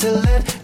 to let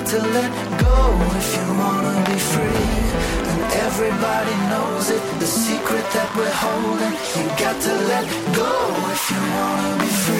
got to let go if you wanna be free. And everybody knows it, the secret that we're holding. You got to let go if you wanna be free.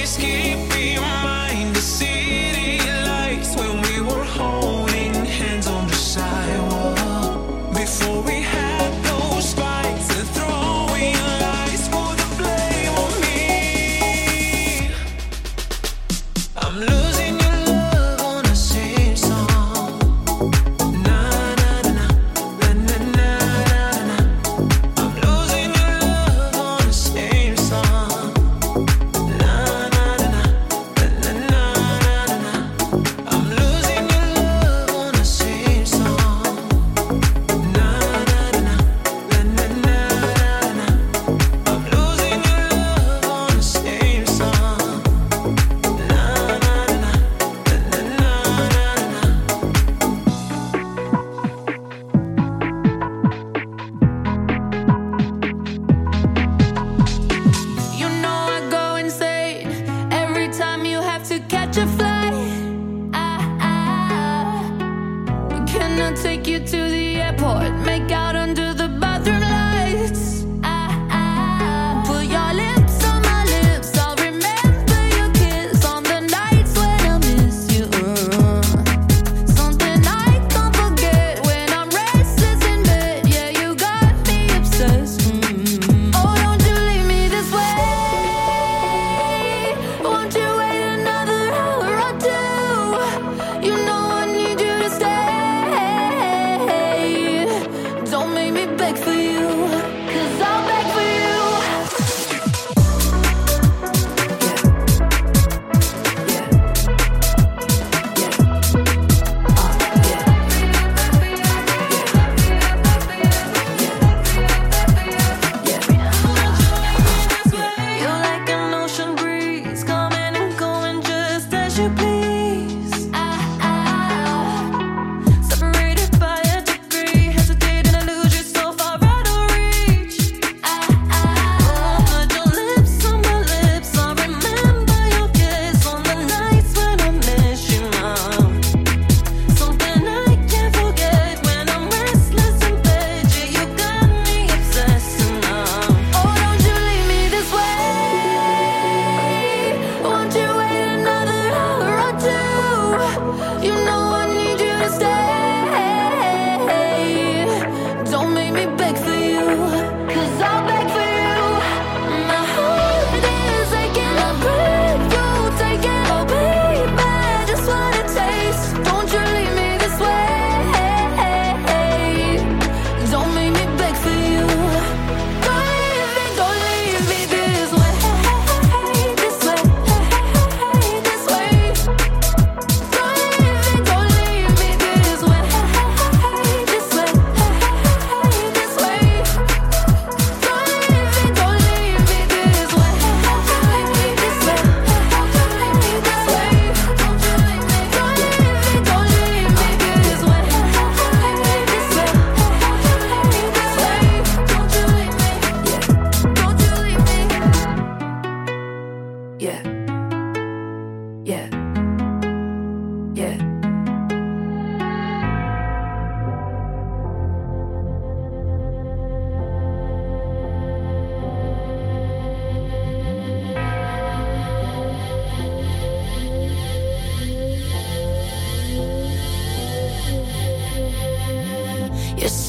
whiskey.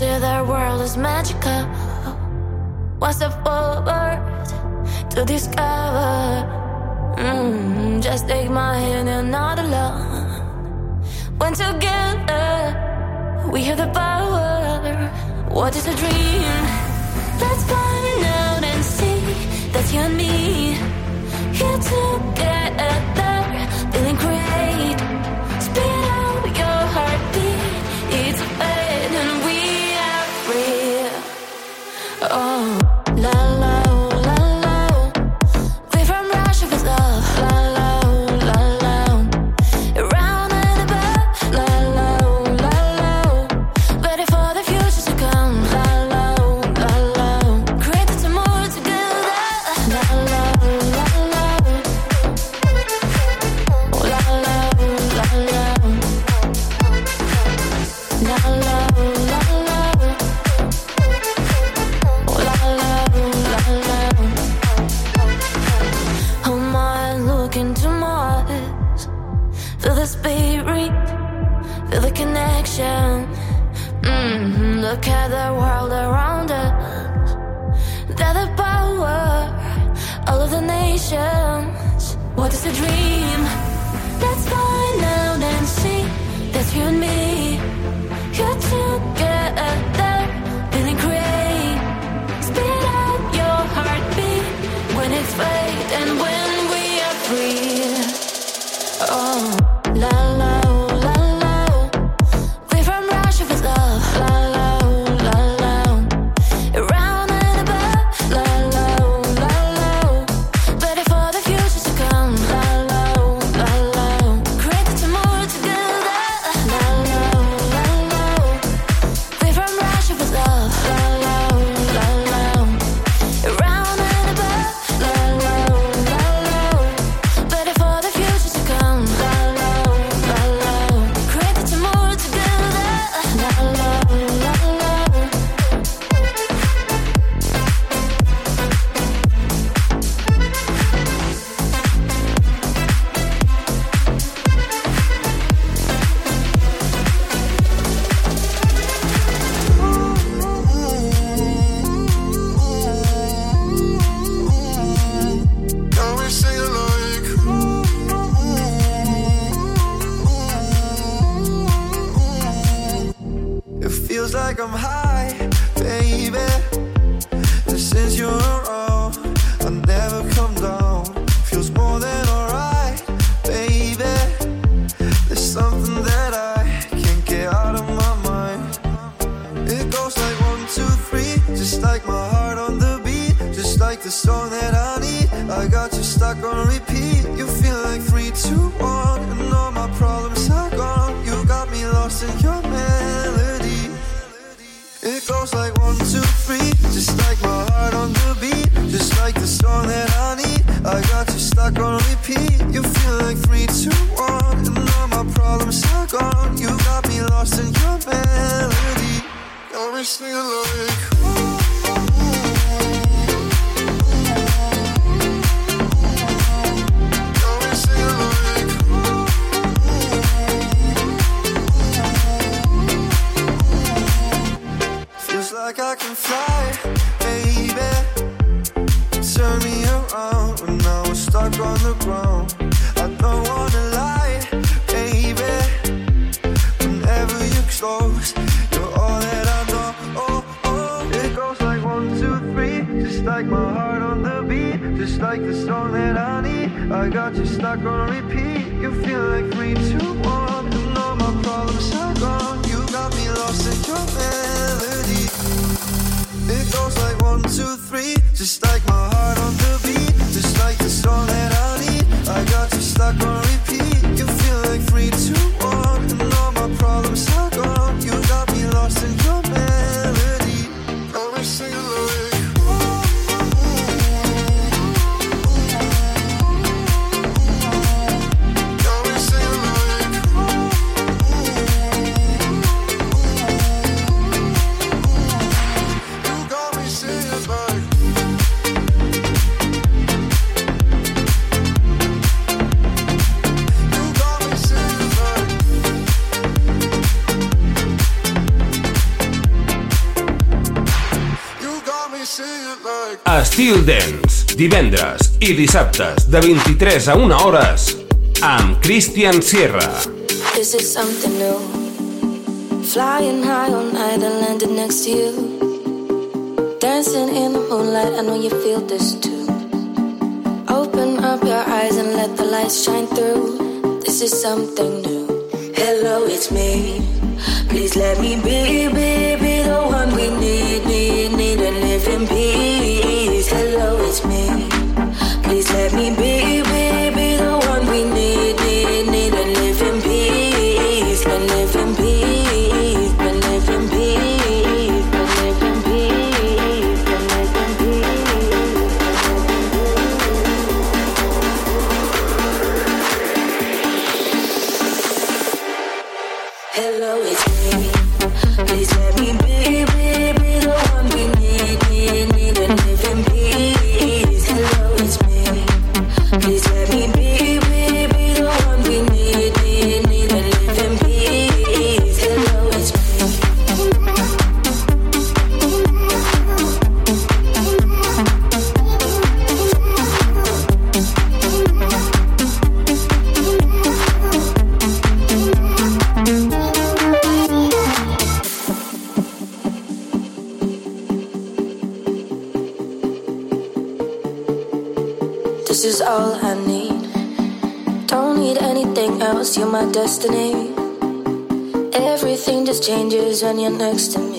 say their world is magical. What's a forward to discover? Mm, just take my hand and not alone. When together we have the power. What is a dream? Let's find out and see that you and me here together. Estil Dance, divendres i dissabtes de 23 a 1 hores amb Christian Sierra. This is something new? Flying high on night and landing next to you. Dancing in the moonlight, I know you feel this too. Open up your eyes and let the lights shine through. This is something new. Hello, it's me. Please let me be, be, be the one we need, need, need and live in peace next to me.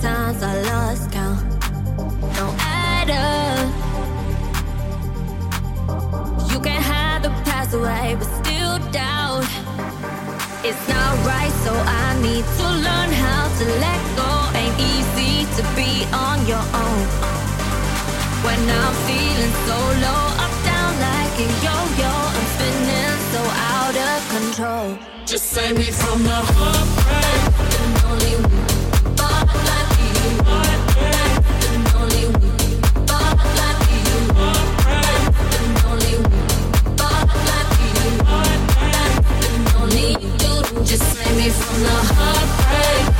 times I lost count. don't add up. You can hide the past away, but still doubt. It's not right, so I need to learn how to let go. Ain't easy to be on your own. When I'm feeling so low, up down like a yo-yo. I'm spinning so out of control. Just save me from the heartbreak and only. Complicated, yes.